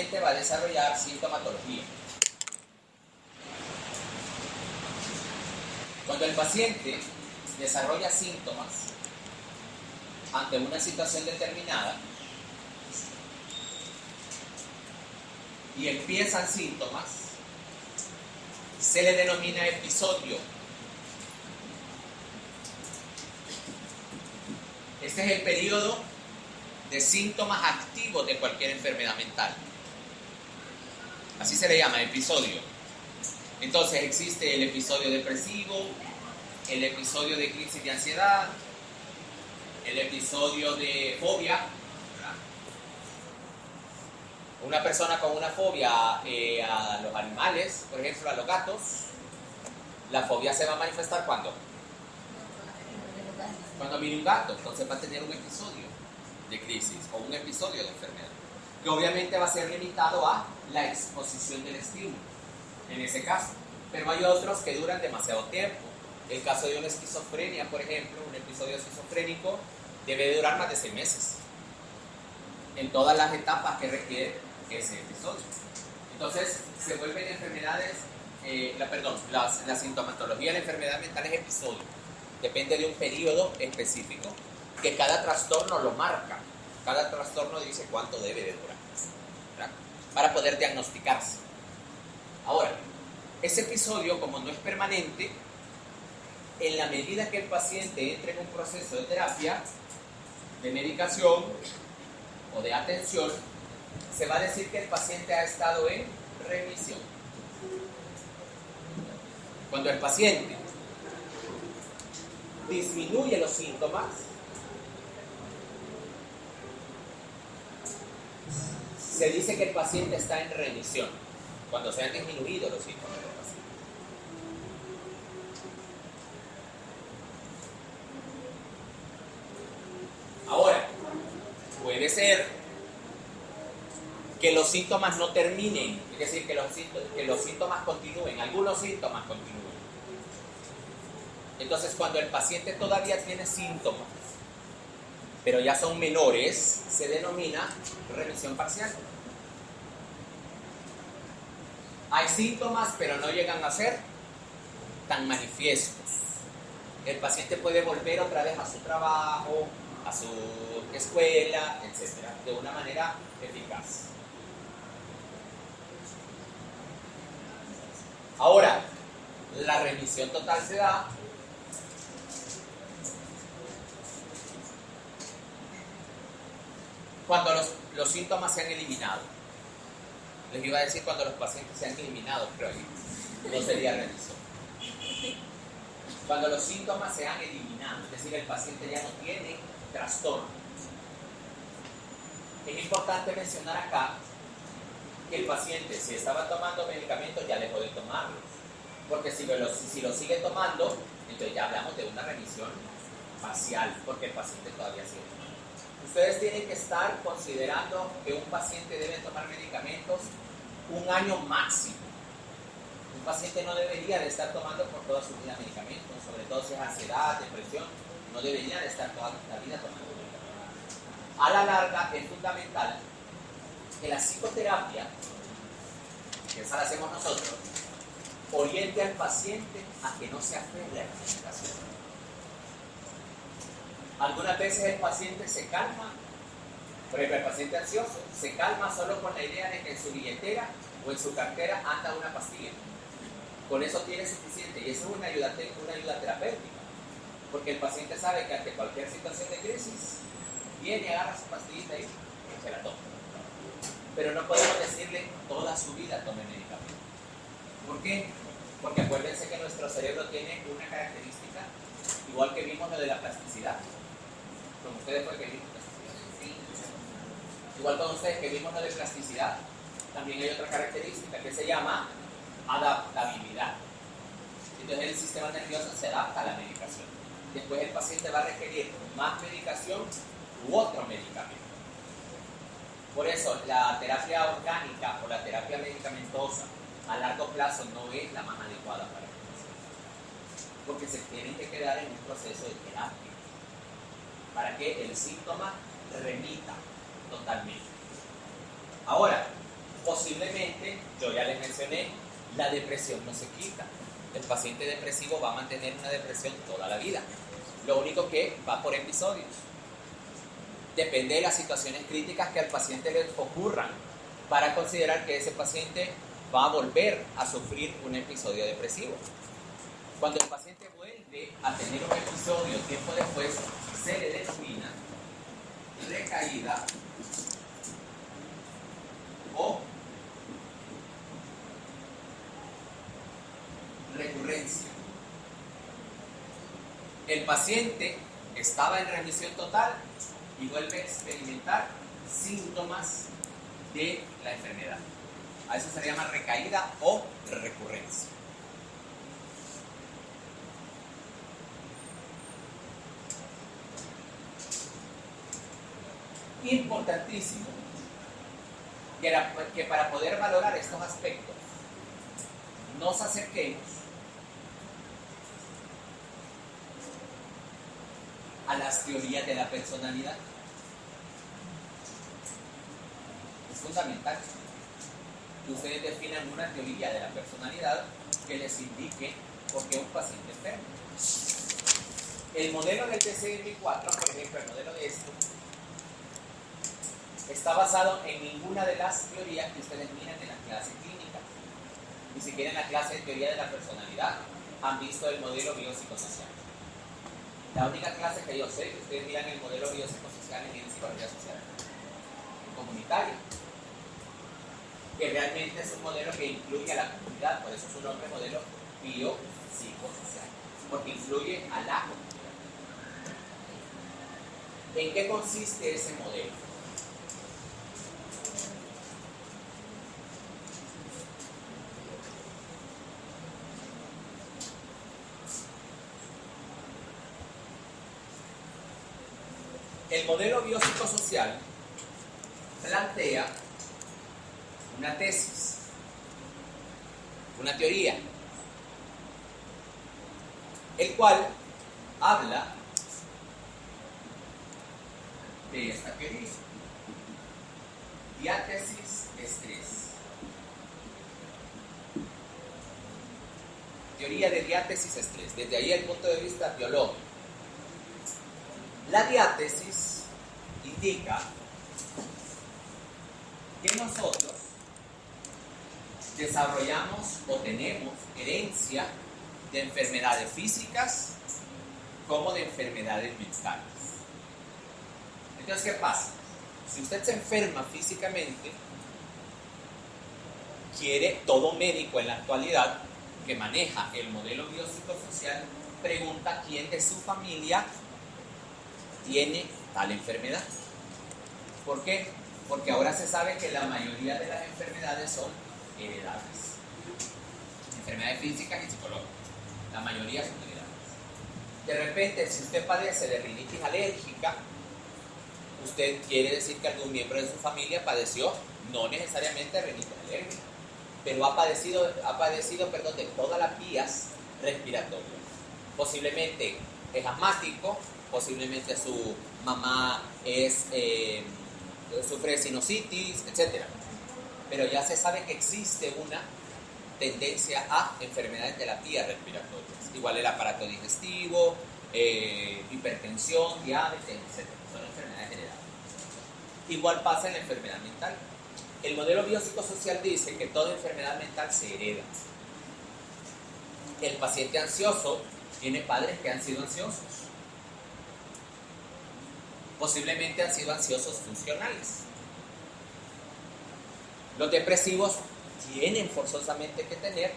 paciente va a desarrollar sintomatología. Cuando el paciente desarrolla síntomas ante una situación determinada y empiezan síntomas, se le denomina episodio. Este es el periodo de síntomas activos de cualquier enfermedad mental. Así se le llama, episodio. Entonces existe el episodio depresivo, el episodio de crisis de ansiedad, el episodio de fobia. Una persona con una fobia eh, a los animales, por ejemplo a los gatos, la fobia se va a manifestar cuando? Cuando mire un gato, entonces va a tener un episodio de crisis o un episodio de enfermedad, que obviamente va a ser limitado a la exposición del estímulo, en ese caso. Pero hay otros que duran demasiado tiempo. El caso de una esquizofrenia, por ejemplo, un episodio esquizofrénico debe durar más de seis meses, en todas las etapas que requiere ese episodio. Entonces, se vuelven enfermedades, eh, la, perdón, la sintomatología de la enfermedad mental es episodio. Depende de un periodo específico que cada trastorno lo marca. Cada trastorno dice cuánto debe de durar para poder diagnosticarse. Ahora, ese episodio, como no es permanente, en la medida que el paciente entre en un proceso de terapia, de medicación o de atención, se va a decir que el paciente ha estado en remisión. Cuando el paciente disminuye los síntomas, se dice que el paciente está en remisión, cuando se han disminuido los síntomas del paciente. Ahora, puede ser que los síntomas no terminen, es decir, que los, que los síntomas continúen, algunos síntomas continúen. Entonces, cuando el paciente todavía tiene síntomas, pero ya son menores, se denomina remisión parcial. Hay síntomas, pero no llegan a ser tan manifiestos. El paciente puede volver otra vez a su trabajo, a su escuela, etcétera, de una manera eficaz. Ahora, la remisión total se da cuando los, los síntomas se han eliminado. Les iba a decir cuando los pacientes se han eliminado, pero ahí no sería remisión. Cuando los síntomas se han eliminado, es decir, el paciente ya no tiene trastorno. Es importante mencionar acá que el paciente, si estaba tomando medicamentos, ya dejó de tomarlos. Porque si lo, si, lo sigue tomando, entonces ya hablamos de una remisión parcial, porque el paciente todavía sigue. Ustedes tienen que estar considerando que un paciente debe tomar medicamentos un año máximo. Un paciente no debería de estar tomando por toda su vida medicamentos, sobre todo si es ansiedad, depresión, no debería de estar toda la vida tomando medicamentos. A la larga es fundamental que la psicoterapia, que esa la hacemos nosotros, oriente al paciente a que no se aferre a la medicación. Algunas veces el paciente se calma, por ejemplo, el paciente ansioso se calma solo con la idea de que en su billetera o en su cartera anda una pastilla. Con eso tiene suficiente y eso es una ayuda, terapéutica, porque el paciente sabe que ante cualquier situación de crisis viene, agarra su pastillita y se la toma. Pero no podemos decirle toda su vida tome medicamento. ¿Por qué? Porque acuérdense que nuestro cerebro tiene una característica, igual que vimos lo de la plasticidad. Como ustedes fue vimos. Igual con ustedes que vimos lo de plasticidad, también hay otra característica que se llama adaptabilidad. Entonces el sistema nervioso se adapta a la medicación. Después el paciente va a requerir más medicación u otro medicamento. Por eso la terapia orgánica o la terapia medicamentosa a largo plazo no es la más adecuada para el paciente. Porque se tienen que quedar en un proceso de terapia para que el síntoma remita totalmente. Ahora, posiblemente, yo ya les mencioné, la depresión no se quita. El paciente depresivo va a mantener una depresión toda la vida. Lo único que va por episodios. Depende de las situaciones críticas que al paciente le ocurran para considerar que ese paciente va a volver a sufrir un episodio depresivo. Cuando el paciente vuelve a tener un episodio tiempo después, se le denomina recaída o recurrencia. El paciente estaba en remisión total y vuelve a experimentar síntomas de la enfermedad. A eso se llama recaída o recurrencia. Importantísimo que para poder valorar estos aspectos nos acerquemos a las teorías de la personalidad. Es fundamental que ustedes definan una teoría de la personalidad que les indique por qué un paciente enfermo. El modelo del TCM4, por ejemplo, el modelo de esto, está basado en ninguna de las teorías que ustedes miran en la clase clínica. Ni siquiera en la clase de teoría de la personalidad han visto el modelo biopsicosocial. La única clase que yo sé que ustedes miran el modelo biopsicosocial es en psicología social comunitaria que realmente es un modelo que incluye a la comunidad, por eso su nombre modelo biopsicosocial, porque incluye a la comunidad. ¿En qué consiste ese modelo? Modelo biopsicosocial plantea una tesis, una teoría, el cual habla de esta teoría. Diátesis estrés. Teoría de diátesis estrés, desde ahí el punto de vista biológico. La diátesis indica que nosotros desarrollamos o tenemos herencia de enfermedades físicas como de enfermedades mentales. Entonces, ¿qué pasa? Si usted se enferma físicamente, quiere todo médico en la actualidad que maneja el modelo biopsicosocial pregunta quién de su familia tiene tal enfermedad. ¿Por qué? Porque ahora se sabe que la mayoría de las enfermedades son heredables. Enfermedades físicas y psicológicas. La mayoría son heredables. De repente, si usted padece de rinitis alérgica, usted quiere decir que algún miembro de su familia padeció no necesariamente rinitis alérgica, pero ha padecido, ha padecido perdón, de todas las vías respiratorias. Posiblemente es asmático, posiblemente su mamá es eh, sufre sinusitis, etc. Pero ya se sabe que existe una tendencia a enfermedades de la vía respiratoria. Igual el aparato digestivo, eh, hipertensión, diabetes, etc. Son enfermedades heredadas. Igual pasa en la enfermedad mental. El modelo biopsicosocial dice que toda enfermedad mental se hereda. El paciente ansioso tiene padres que han sido ansiosos. Posiblemente han sido ansiosos funcionales. Los depresivos tienen forzosamente que tener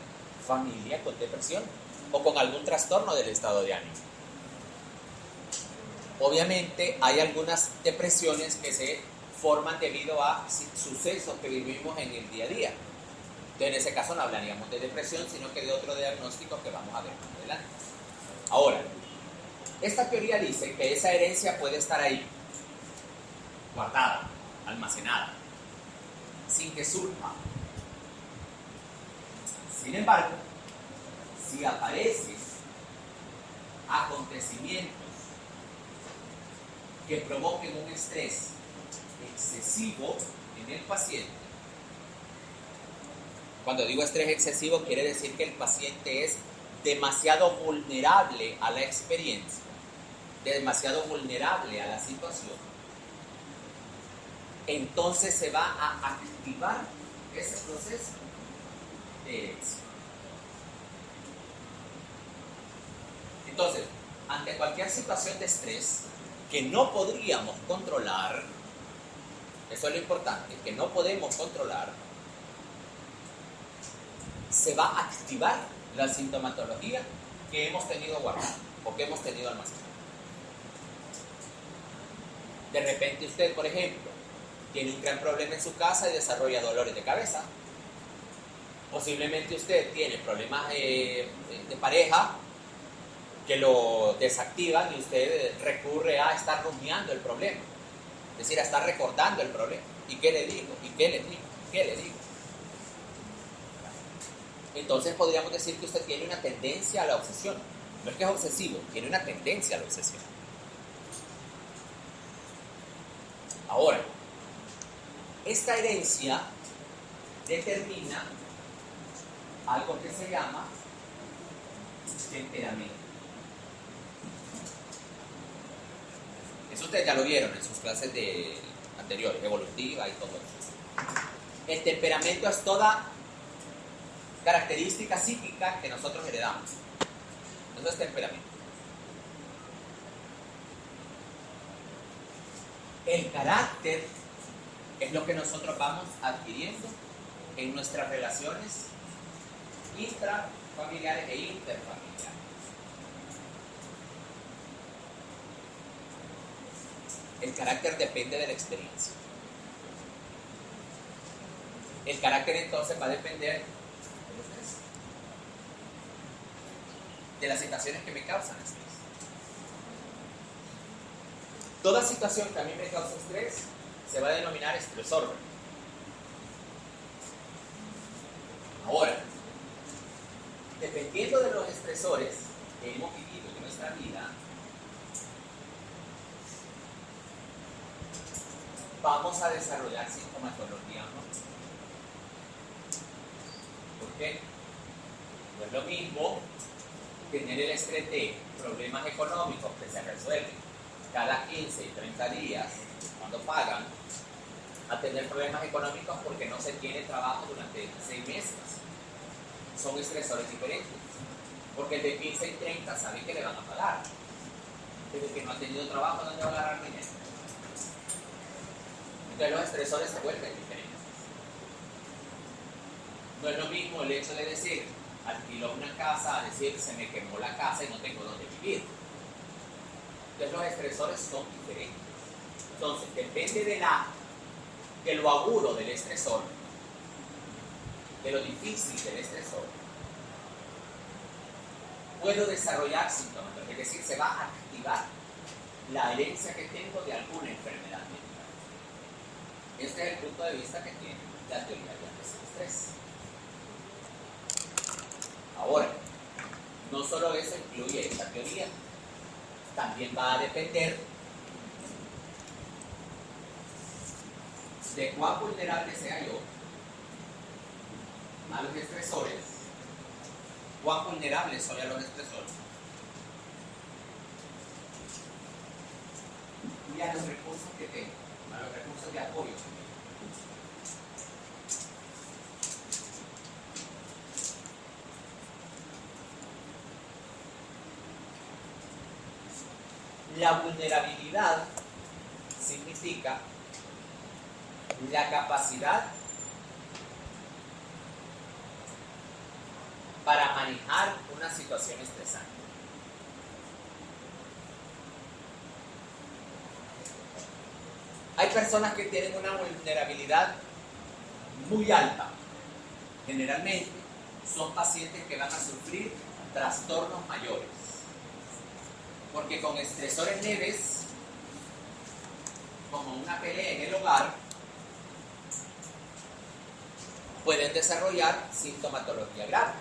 familia con depresión o con algún trastorno del estado de ánimo. Obviamente hay algunas depresiones que se forman debido a sucesos que vivimos en el día a día. Entonces, en ese caso no hablaríamos de depresión, sino que de otro diagnóstico que vamos a ver más adelante. Ahora, esta teoría dice que esa herencia puede estar ahí, guardada, almacenada, sin que surja. Sin embargo, si aparecen acontecimientos que provoquen un estrés excesivo en el paciente, cuando digo estrés excesivo quiere decir que el paciente es demasiado vulnerable a la experiencia, demasiado vulnerable a la situación, entonces se va a activar ese proceso de. Entonces, ante cualquier situación de estrés que no podríamos controlar, eso es lo importante, que no podemos controlar, se va a activar la sintomatología que hemos tenido guardada o que hemos tenido almacenada. De repente usted, por ejemplo, tiene un gran problema en su casa y desarrolla dolores de cabeza. Posiblemente usted tiene problemas eh, de pareja que lo desactivan y usted recurre a estar rumiando el problema. Es decir, a estar recordando el problema. ¿Y qué le digo? ¿Y qué le digo? ¿Qué le digo? Entonces podríamos decir que usted tiene una tendencia a la obsesión. No es que es obsesivo, tiene una tendencia a la obsesión. Ahora, esta herencia determina algo que se llama temperamento. Eso ustedes ya lo vieron en sus clases de anteriores, evolutiva y todo eso. El temperamento es toda característica psíquica que nosotros heredamos. Eso es temperamento. El carácter es lo que nosotros vamos adquiriendo en nuestras relaciones intrafamiliares e interfamiliares. El carácter depende de la experiencia. El carácter entonces va a depender de las situaciones que me causan estrés. Toda situación que a mí me causa estrés se va a denominar estresor. Ahora, dependiendo de los estresores que hemos vivido en nuestra vida, vamos a desarrollar sintomatología ¿no? ¿Por qué? No es lo mismo tener el estrés de problemas económicos que se resuelven cada 15 y 30 días cuando pagan, a tener problemas económicos porque no se tiene trabajo durante 6 meses. Son estresores diferentes. Porque el de 15 y 30 sabe que le van a pagar. Pero el que no ha tenido trabajo, ¿dónde va a agarrar dinero? Entonces los estresores se vuelven diferentes. No es lo mismo el hecho de decir, alquiló una casa, a decir, se me quemó la casa y no tengo dónde vivir. Entonces los estresores son diferentes. Entonces, depende de, la, de lo agudo del estresor, de lo difícil del estresor, puedo desarrollar síntomas, es decir, se va a activar la herencia que tengo de alguna enfermedad médica. Este es el punto de vista que tiene la teoría del estrés. Ahora, no solo eso incluye esta teoría, también va a depender de cuán vulnerable sea yo a los estresores, cuán vulnerable soy a los estresores y a los recursos que tengo, a los recursos de apoyo. La vulnerabilidad significa la capacidad para manejar una situación estresante. Hay personas que tienen una vulnerabilidad muy alta. Generalmente son pacientes que van a sufrir trastornos mayores. Porque con estresores leves, como una pelea en el hogar, pueden desarrollar sintomatología grave.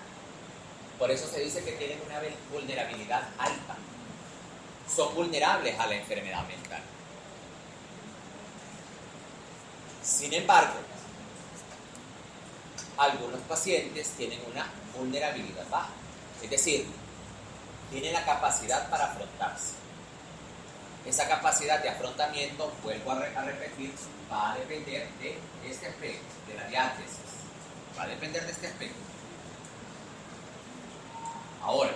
Por eso se dice que tienen una vulnerabilidad alta. Son vulnerables a la enfermedad mental. Sin embargo, algunos pacientes tienen una vulnerabilidad baja. Es decir, tienen la capacidad para afrontarse. Esa capacidad de afrontamiento, vuelvo a, repetir, va a depender de este aspecto, de la diátesis. Va a depender de este aspecto. Ahora,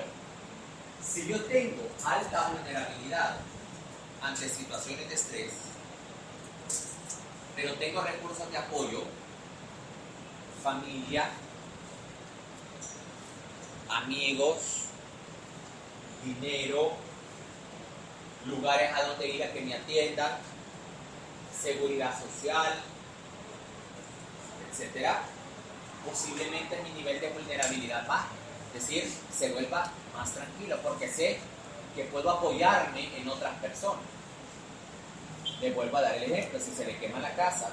si yo tengo alta vulnerabilidad ante situaciones de estrés, pero tengo recursos de apoyo, familia, amigos, dinero, lugares a donde ir a que me atiendan, seguridad social, etcétera, posiblemente mi nivel de vulnerabilidad baje, es decir, se vuelva más tranquilo porque sé que puedo apoyarme en otras personas. Le vuelvo a dar el ejemplo, si se le quema la casa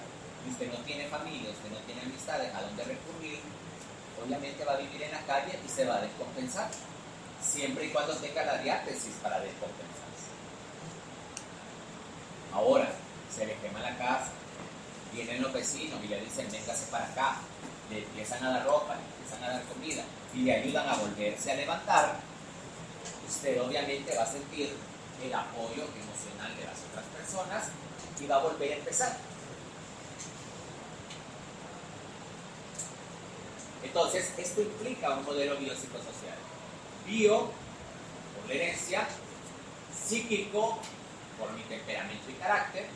y usted no tiene familia, usted no tiene amistades a dónde recurrir, obviamente va a vivir en la calle y se va a descompensar, siempre y cuando tenga la diátesis para descompensarse. Ahora, se le quema la casa, vienen los vecinos y le dicen, véngase para acá, le empiezan a dar ropa, le empiezan a dar comida y le ayudan a volverse a levantar, usted obviamente va a sentir el apoyo emocional de las otras personas y va a volver a empezar. Entonces, esto implica un modelo biopsicosocial. Bio, por la herencia, psíquico, por mi temperamento y carácter,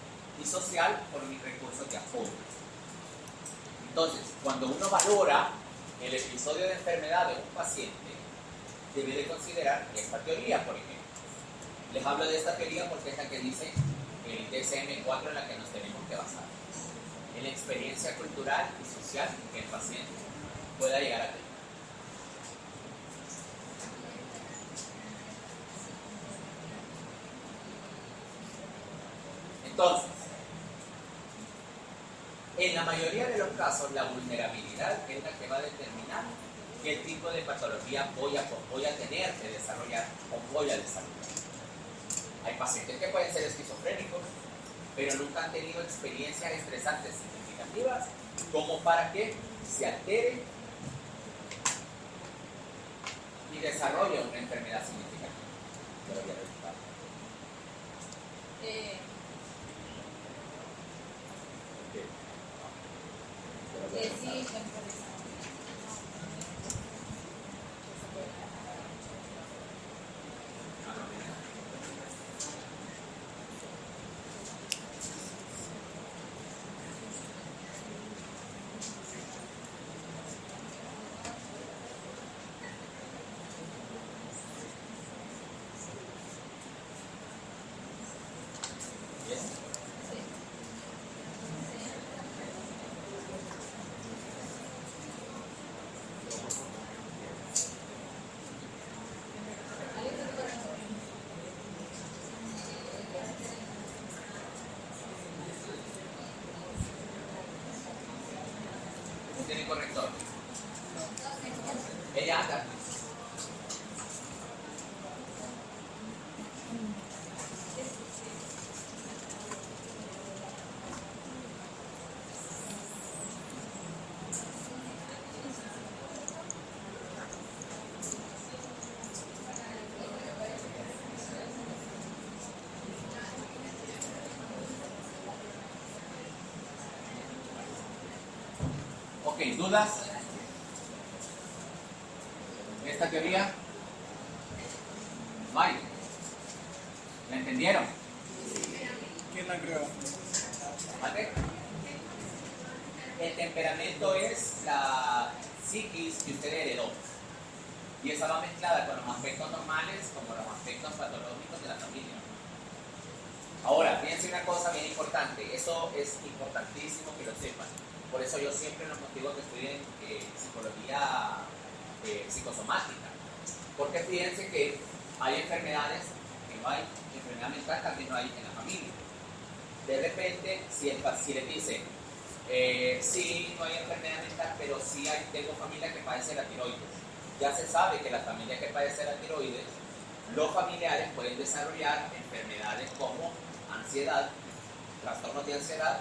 y social, por mis recursos de apoyo. Entonces, cuando uno valora el episodio de enfermedad de un paciente, debe de considerar esta teoría, por ejemplo. Les hablo de esta teoría porque es la que dice el DSM-4 en la que nos tenemos que basar. En la experiencia cultural y social que el paciente pueda llegar a tener. Entonces, en la mayoría de los casos, la vulnerabilidad es la que va a determinar qué tipo de patología voy a, tener que desarrollar o voy a desarrollar. Hay pacientes que pueden ser esquizofrénicos, pero nunca han tenido experiencias estresantes significativas como para que se altere y desarrolle una enfermedad significativa. Eh, 累计一分钟 Ok, ¿dudas? ¿Esta teoría? Hay. ¿La entendieron? ¿Quién la creó? ¿Vale? El temperamento es la psiquis que usted heredó. Y esa va mezclada con los aspectos normales como los aspectos patológicos de la familia. Ahora, fíjense una cosa bien importante, eso es importantísimo que lo sepan. Por eso yo siempre los motivo que estudien eh, psicología eh, psicosomática. Porque fíjense que hay enfermedades que no hay, enfermedad mental también no hay en la familia. De repente, si, el, le dicen, eh, sí, no hay enfermedad mental, pero sí hay, tengo familia que padece la tiroides. Ya se sabe que la familia que padece la tiroides, los familiares pueden desarrollar enfermedades como ansiedad, trastornos de ansiedad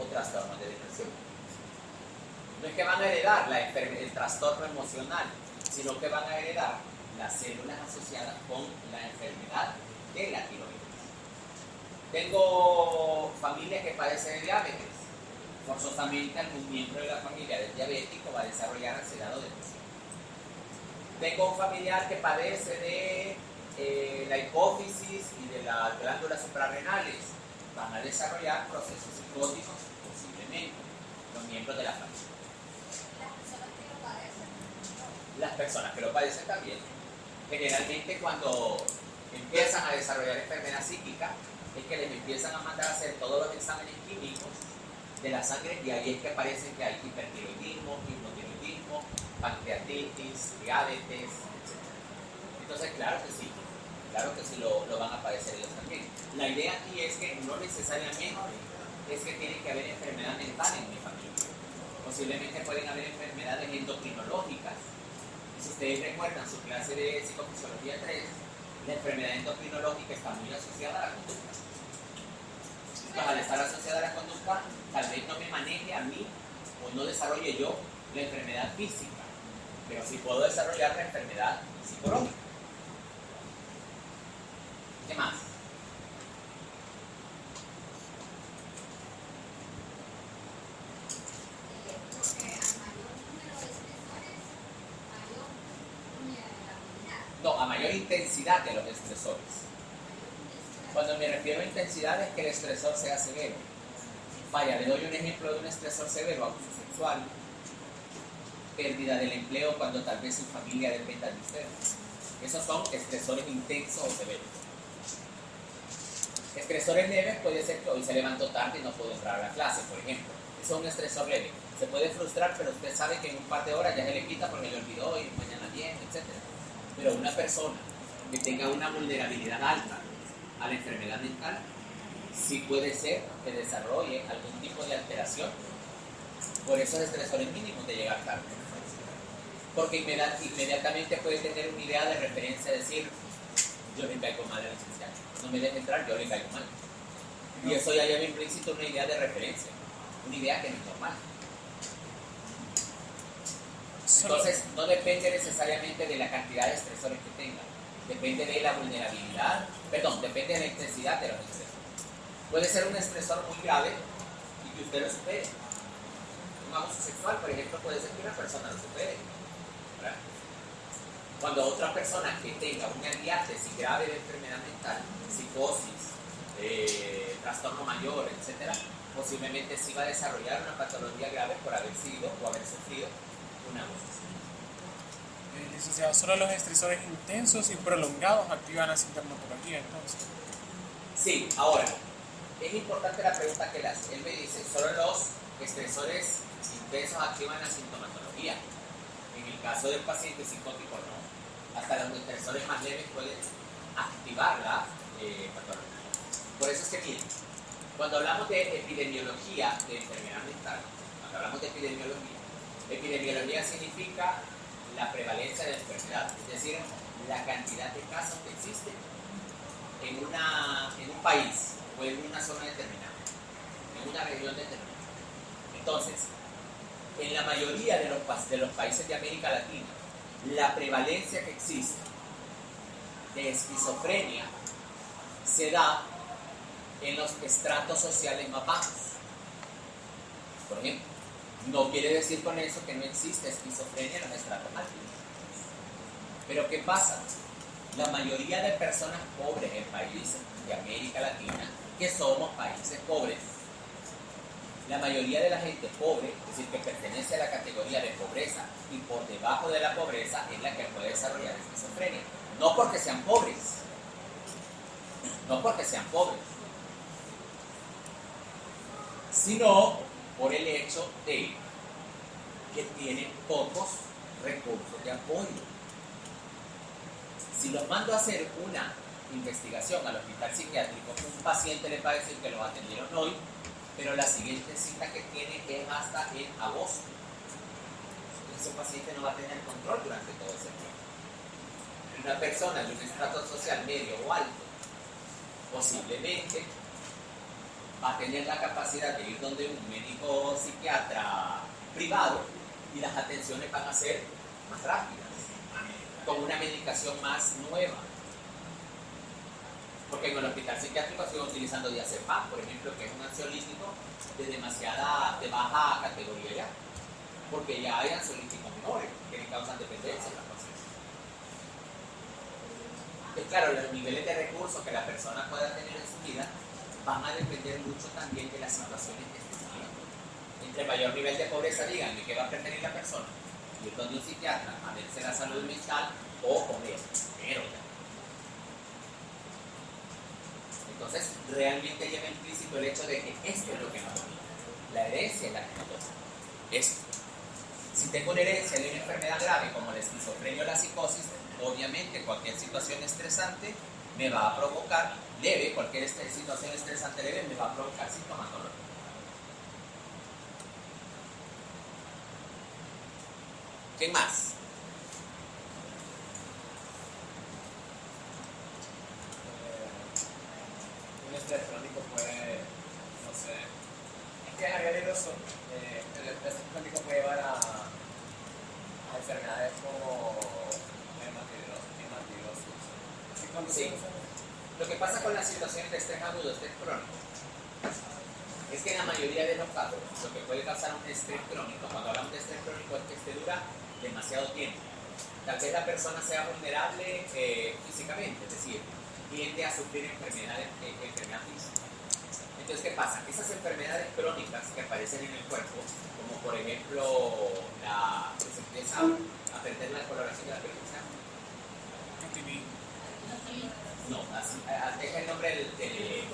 o trastornos de depresión. No es que van a heredar la el trastorno emocional, sino que van a heredar las células asociadas con la enfermedad de la tiroides. Tengo familia que padece de diabetes. Forzosamente algún miembro de la familia del diabético va a desarrollar ansiedad o depresión. Tengo un familiar que padece de eh, la hipófisis y de las glándulas suprarrenales. Van a desarrollar procesos psicóticos posiblemente los miembros de la familia. Las personas que lo padecen también. Generalmente cuando empiezan a desarrollar enfermedad psíquica, es que les empiezan a mandar a hacer todos los exámenes químicos de la sangre y ahí es que aparece que hay hipertiroidismo, hipotiroidismo, pancreatitis, diabetes, etc. Entonces, claro que sí, claro que sí lo, lo, van a padecer ellos también. La idea aquí es que no necesariamente es que tiene que haber enfermedad mental en mi familia. Posiblemente pueden haber enfermedades endocrinológicas. Si ustedes recuerdan su clase de psicofisiología 3, la enfermedad endocrinológica está muy asociada a la conducta al estar asociada a la conducta, tal vez no me maneje a mí o no desarrolle yo la enfermedad física, pero sí puedo desarrollar la enfermedad psicológica. ¿Qué más? No, a mayor intensidad de los estresores. Cuando me refiero a intensidad es que el estresor sea severo. Vaya, le doy un ejemplo de un estresor severo, abuso sexual, pérdida del empleo cuando tal vez su familia dependa de usted. Esos son estresores intensos o severos. Estresores leves puede ser que hoy se levantó tarde y no pudo entrar a la clase, por ejemplo. Eso es un estresor leve. Se puede frustrar, pero usted sabe que en un par de horas ya se le quita porque le olvidó y mañana bien, etc. Pero una persona que tenga una vulnerabilidad alta, a la enfermedad mental, sí puede ser que desarrolle algún tipo de alteración por esos estresores mínimos de llegar tarde. Porque inmediatamente puede tener una idea de referencia, decir, yo le caigo mal a la licenciada, no me deje entrar, yo le caigo mal. Y eso ya lleva implícito una idea de referencia, una idea que no es normal. Entonces, no depende necesariamente de la cantidad de estresores que tenga, depende de la vulnerabilidad, perdón, depende de la intensidad de los estresores. Puede ser un estresor muy grave y que usted lo supere. Un abuso sexual, por ejemplo, puede ser que una persona lo supere. Cuando otra persona que tenga una diátesis grave de enfermedad mental, psicosis, eh, trastorno mayor, etc., posiblemente sí va a desarrollar una patología grave por haber sido o haber sufrido un abuso licenciado, solo los estresores intensos y prolongados activan la sintomatología entonces. Sí, ahora, es importante la pregunta que. Él me dice, solo los estresores intensos activan la sintomatología. En el caso del paciente psicótico no. Hasta los estresores más leves pueden activar la eh, patología. Por eso es que cuando hablamos de epidemiología de enfermedad mental, cuando hablamos de epidemiología, epidemiología significa la prevalencia de la enfermedad, es decir, la cantidad de casos que existen en, una, en un país o en una zona determinada, en una región determinada. Entonces, en la mayoría de los, de los países de América Latina, la prevalencia que existe de esquizofrenia se da en los estratos sociales más bajos. Por ejemplo, No quiere decir con eso que no existe esquizofrenia en los estratos. Pero ¿qué pasa? La mayoría de personas pobres en países de América Latina, que somos países pobres, la mayoría de la gente pobre, es decir, que pertenece a la categoría de pobreza y por debajo de la pobreza es la que puede desarrollar esquizofrenia. No porque sean pobres, no porque sean pobres, sino por el hecho de que tienen pocos recursos de apoyo. Si los mando a hacer una investigación al hospital psiquiátrico, un paciente le va a decir que lo atendieron hoy, pero la siguiente cita que tiene es hasta en agosto. Ese paciente no va a tener control durante todo ese tiempo. Una persona de un estrato social medio o alto, posiblemente va a tener la capacidad de ir donde un médico psiquiatra privado y las atenciones van a ser más rápidas, con una medicación más nueva. Porque en el hospital psiquiátrico siguen utilizando diazepam, por ejemplo, que es un ansiolítico de demasiada, de baja categoría ya, porque ya hay ansiolíticos menores que causan dependencia. Es claro, los niveles de recursos que la persona pueda tener en su vida van a depender mucho también de las situaciones que esté viviendo. Entre mayor nivel de pobreza, díganme qué va a preferir la persona. Ir donde un psiquiatra a verse la salud mental o comer. Pero Entonces, realmente lleva implícito el hecho de que esto es lo que nos domina. La herencia es la que nos domina. Esto. Si tengo una herencia de una enfermedad grave como la esquizofrenia o la psicosis, obviamente cualquier situación estresante me va a provocar leve, cualquier situación estresante leve me va a provocar sintomatología. ¿Qué más? un estrés crónico puede, no sé, es que había leído eso, eh, el estrés crónico puede llevar a, a enfermedades como hematidosis. Sí. Lo que pasa con las situaciones de estrés agudo, estrés crónico, es que en la mayoría de los casos, lo que puede causar un estrés crónico, cuando hablamos de estrés crónico, es que este dura demasiado tiempo. Tal vez la persona sea vulnerable eh, físicamente, es decir, tiende a sufrir enfermedades, eh, enfermedad física. Entonces, ¿qué pasa? Esas enfermedades crónicas que aparecen en el cuerpo, como por ejemplo la que se empieza a perder la coloración de la piel, ¿cómo se llama? No, así, deja el nombre del, del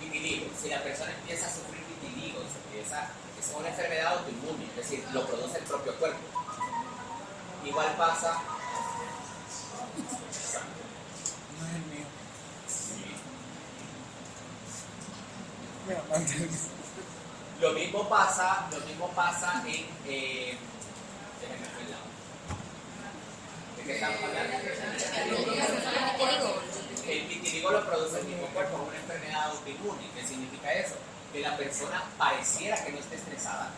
vitiligo. Si la persona empieza a sufrir vitiligo, se empieza, es una enfermedad autoinmune, es decir, lo produce el propio cuerpo. Igual pasa. No es el mío. Lo mismo pasa, lo mismo pasa en. Eh, déjenme el lado. ¿De qué estamos hablando? El vitiligo lo produce el mismo cuerpo, es una enfermedad autoinmune. ¿Qué significa eso? Que la persona pareciera que no esté estresada,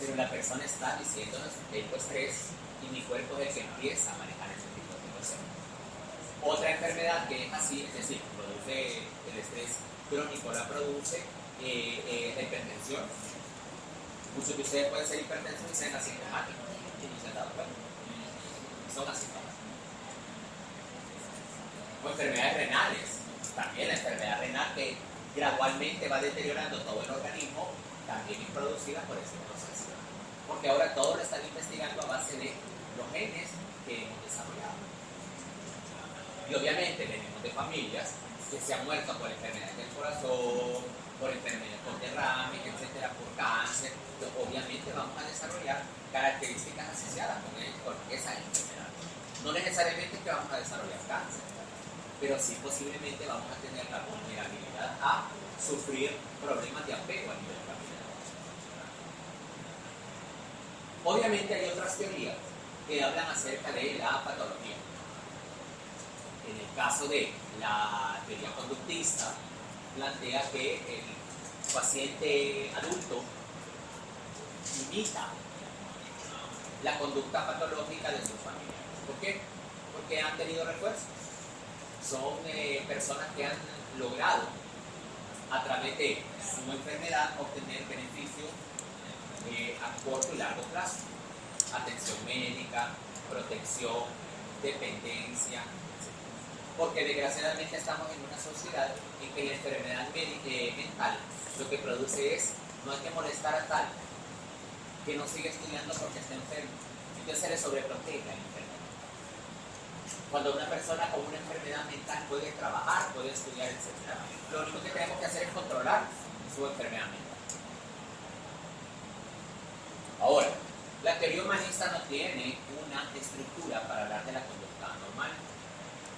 pero la persona está diciéndonos, tengo estrés y mi cuerpo es el que empieza a manejar ese tipo de situaciones. Otra enfermedad que es así, es decir, produce el estrés crónico, la produce eh, eh, la hipertensión. Muchos de ustedes pueden ser hipertensos y ser asintomáticos, y no se han dado cuenta. Son asintomáticos. O enfermedades renales, también la enfermedad renal que gradualmente va deteriorando todo el organismo, también es producida por ese proceso. Porque ahora todo lo están investigando a base de los genes que hemos desarrollado. Y obviamente venimos de familias que se han muerto por enfermedades del corazón, por enfermedades por derrame, etcétera, por cáncer. Obviamente vamos a desarrollar características asociadas con, con esa enfermedad. No necesariamente que vamos a desarrollar cáncer, pero sí posiblemente vamos a tener la vulnerabilidad a sufrir problemas de apego a nivel familiar. Obviamente hay otras teorías que hablan acerca de la patología. En el caso de la teoría conductista, plantea que el paciente adulto imita la conducta patológica de sus familias. ¿Por qué? Porque han tenido refuerzos. Son eh, personas que han logrado a través de su enfermedad obtener beneficios corto y largo plazo. Atención médica, protección, dependencia, porque desgraciadamente estamos en una sociedad en que la enfermedad eh, mental lo que produce es no hay que molestar a tal que no sigue estudiando porque está enfermo. Entonces se le sobreprotege la enfermedad. Cuando una persona con una enfermedad mental puede trabajar, puede estudiar, etc. Lo único que tenemos que hacer es controlar su enfermedad mental. Ahora, la teoría humanista no tiene una estructura para hablar de la conducta normal.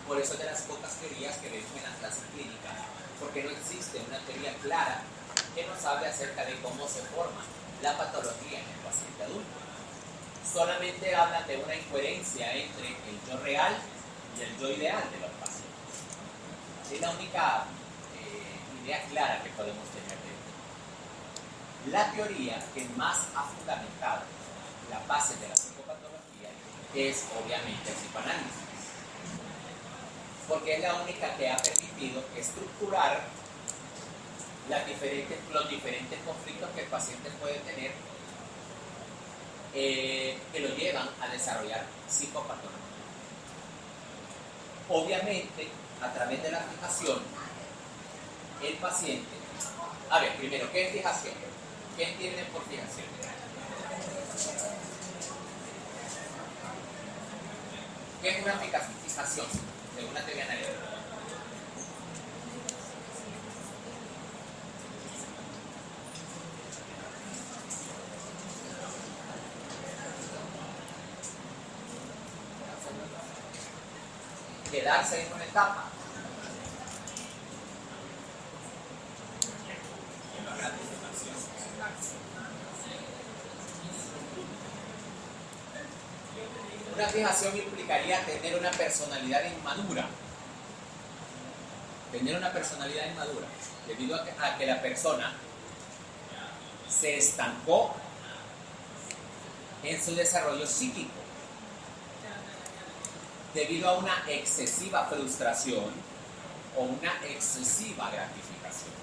Por eso es de las pocas teorías que vemos en las clases clínicas, porque no existe una teoría clara que nos hable acerca de cómo se forma la patología en el paciente adulto. Solamente hablan de una incoherencia entre el yo real y el yo ideal de los pacientes. Es la única eh, idea clara que podemos tener de esto. La teoría que más ha fundamentado la base de la psicopatología es obviamente el psicoanálisis porque es la única que ha permitido estructurar los diferentes conflictos que el paciente puede tener eh, que lo llevan a desarrollar psicopatología. Obviamente, a través de la fijación, el paciente, a ver, primero, ¿qué es fijación? ¿Qué entienden por fijación? ¿Qué es una fijación? Según la teoría analítica. Quedarse en una etapa. Una fijación tener una personalidad inmadura. Tener una personalidad inmadura, debido a que, la persona se estancó en su desarrollo psíquico, debido a una excesiva frustración o una excesiva gratificación.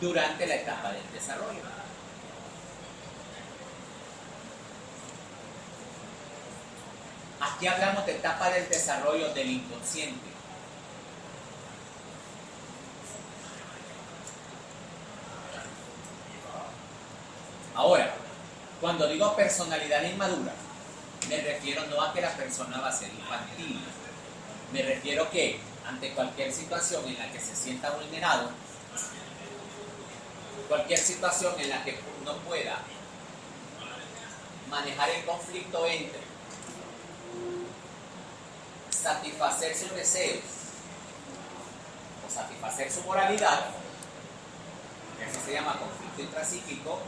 Durante la etapa del desarrollo. Aquí hablamos de etapa del desarrollo del inconsciente. Ahora, cuando digo personalidad inmadura, me refiero no a que la persona va a ser infantil, me refiero que ante cualquier situación en la que se sienta vulnerado, cualquier situación en la que no pueda manejar el conflicto entre satisfacer sus deseos o satisfacer su moralidad, que eso se llama conflicto intrapsíquico,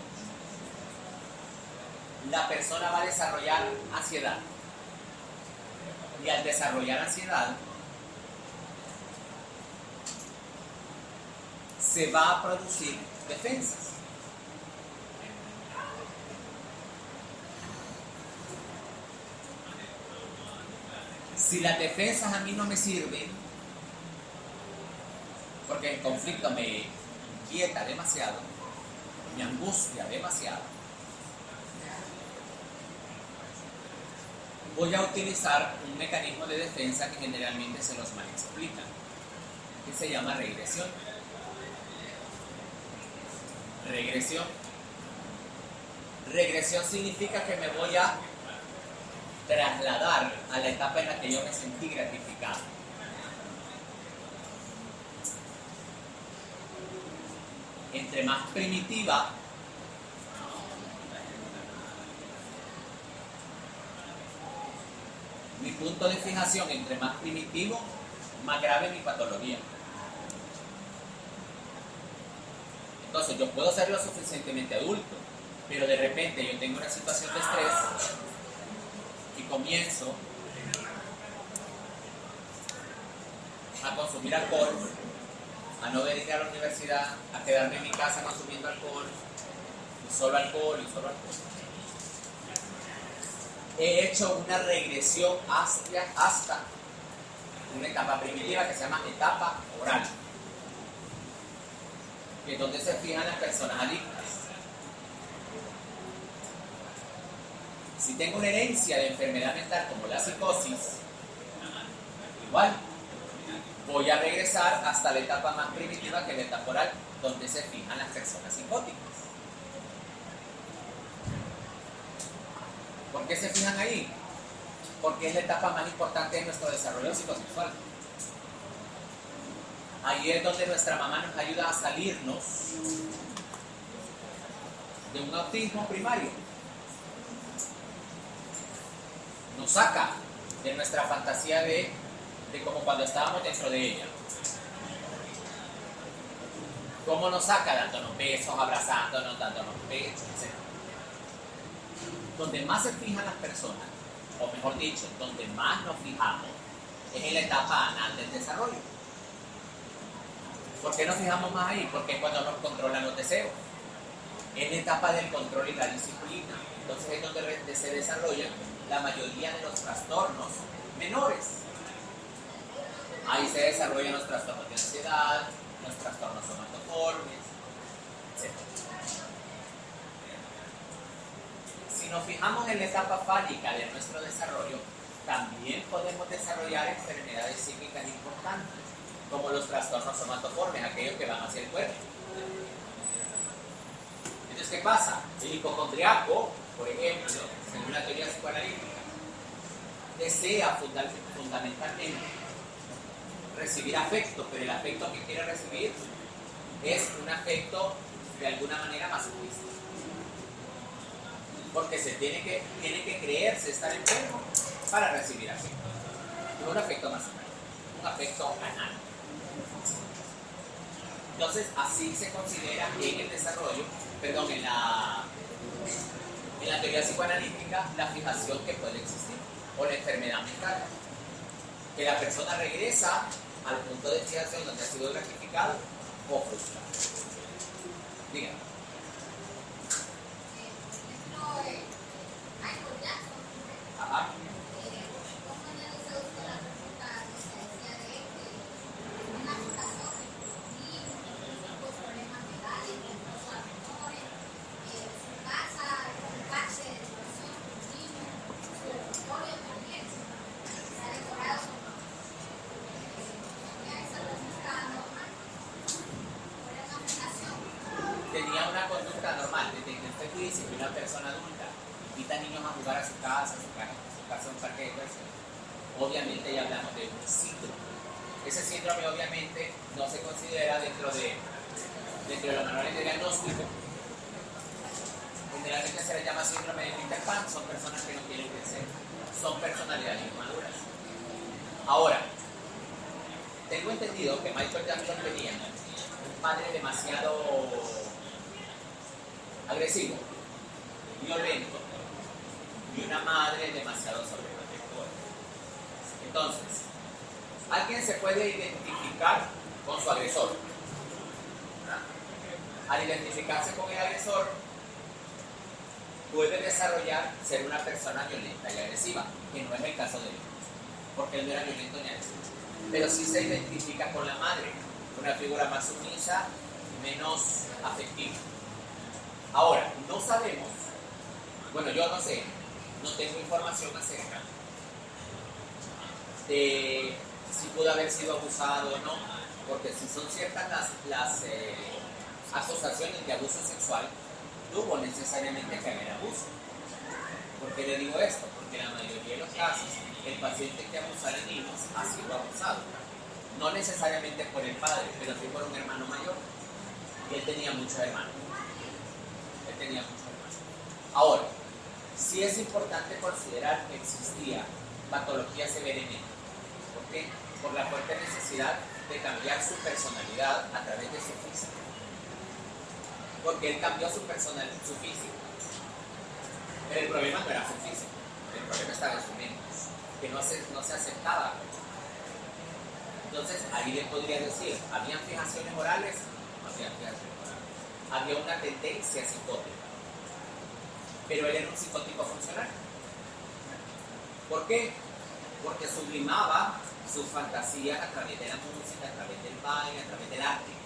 la persona va a desarrollar ansiedad. Y al desarrollar ansiedad, se va a producir defensas. Si las defensas a mí no me sirven, porque el conflicto me inquieta demasiado, me angustia demasiado, voy a utilizar un mecanismo de defensa que generalmente se los mal explica, que se llama regresión. Regresión. Regresión significa que me voy a trasladar a la etapa en la que yo me sentí gratificado. Entre más primitiva, mi punto de fijación, entre más primitivo, más grave mi patología. Entonces yo puedo ser lo suficientemente adulto, pero de repente yo tengo una situación de estrés y comienzo a consumir alcohol, a no venir a la universidad, a quedarme en mi casa consumiendo alcohol, y solo alcohol y solo alcohol. He hecho una regresión hasta, hasta una etapa primitiva que se llama etapa oral. que es donde se fijan las personas adictas. Si tengo una herencia de enfermedad mental como la psicosis, igual voy a regresar hasta la etapa más primitiva que es la etapa oral, donde se fijan las personas psicóticas. ¿Por qué se fijan ahí? Porque es la etapa más importante de nuestro desarrollo psicosexual. Ahí es donde nuestra mamá nos ayuda a salirnos de un autismo primario. Saca de nuestra fantasía de, de como cuando estábamos dentro de ella. ¿Cómo nos saca? Dándonos besos, abrazándonos, dándonos besos, etc. Donde más se fijan las personas, o mejor dicho, donde más nos fijamos, es en la etapa anal del desarrollo. ¿Por qué nos fijamos más ahí? Porque es cuando nos controlan los deseos. Es la etapa del control y la disciplina. Entonces es donde se desarrollan la mayoría de los trastornos menores. Ahí se desarrollan los trastornos de ansiedad, los trastornos somatoformes, etc. Si nos fijamos en la etapa fálica de nuestro desarrollo, también podemos desarrollar enfermedades psíquicas importantes, como los trastornos somatoformes, aquellos que van hacia el cuerpo. Entonces, ¿qué pasa? El hipocondriaco, por ejemplo, según la teoría psicoanalítica, desea fundamentalmente recibir afecto, pero el afecto que quiere recibir es un afecto de alguna manera masculista. Porque se tiene que, tiene que creerse estar enfermo para recibir afecto. No un afecto masculino, un afecto anal. Entonces, así se considera en el desarrollo, perdón, en la, en la teoría psicoanalítica, la fijación que puede existir, o la enfermedad mental. Que la persona regresa al punto de fijación donde ha sido gratificado o frustrado. Dígame. Ajá. tenía una conducta normal, desde que usted dice que una persona adulta invita a niños a jugar a su casa, a su casa, a su casa a un parque de diversiones, obviamente ya hablamos de un síndrome. Ese síndrome obviamente no se considera dentro de, dentro de los manuales de diagnóstico. Generalmente se le llama síndrome son personas que no quieren crecer, son personalidades inmaduras. Ahora, tengo entendido que Michael Jackson tenía un padre demasiado agresivo, violento y una madre demasiado sobreprotectora. Entonces, alguien se puede identificar con su agresor. Al identificarse con el agresor, puede desarrollar ser una persona violenta y agresiva, que no es el caso de él, porque él no era violento ni agresivo. Pero sí se identifica con la madre, una figura más sumisa, menos afectiva. Ahora, no sabemos, bueno, yo no sé, no tengo información acerca de si pudo haber sido abusado o no, porque si son ciertas las, las eh, acusaciones de abuso sexual, hubo necesariamente que haber abuso. ¿Por qué le digo esto? Porque en la mayoría de los casos, el paciente que abusa de niños ha sido abusado. No necesariamente por el padre, pero sí por un hermano mayor. Y él tenía muchos hermanos tenía mucho más. Ahora, sí es importante considerar que existía patología severamente. ¿Por qué? Por la fuerte necesidad de cambiar su personalidad a través de su físico. Porque él cambió su personalidad, su físico. Pero el problema no era su físico, el problema estaba en su mente, que no se, no se aceptaba. Entonces, ahí le podría decir, ¿habían fijaciones morales? No había fijaciones había una tendencia psicótica. Pero él era un psicótico funcional. ¿Por qué? Porque sublimaba sus fantasías a través de la música, a través del baile, a través del arte.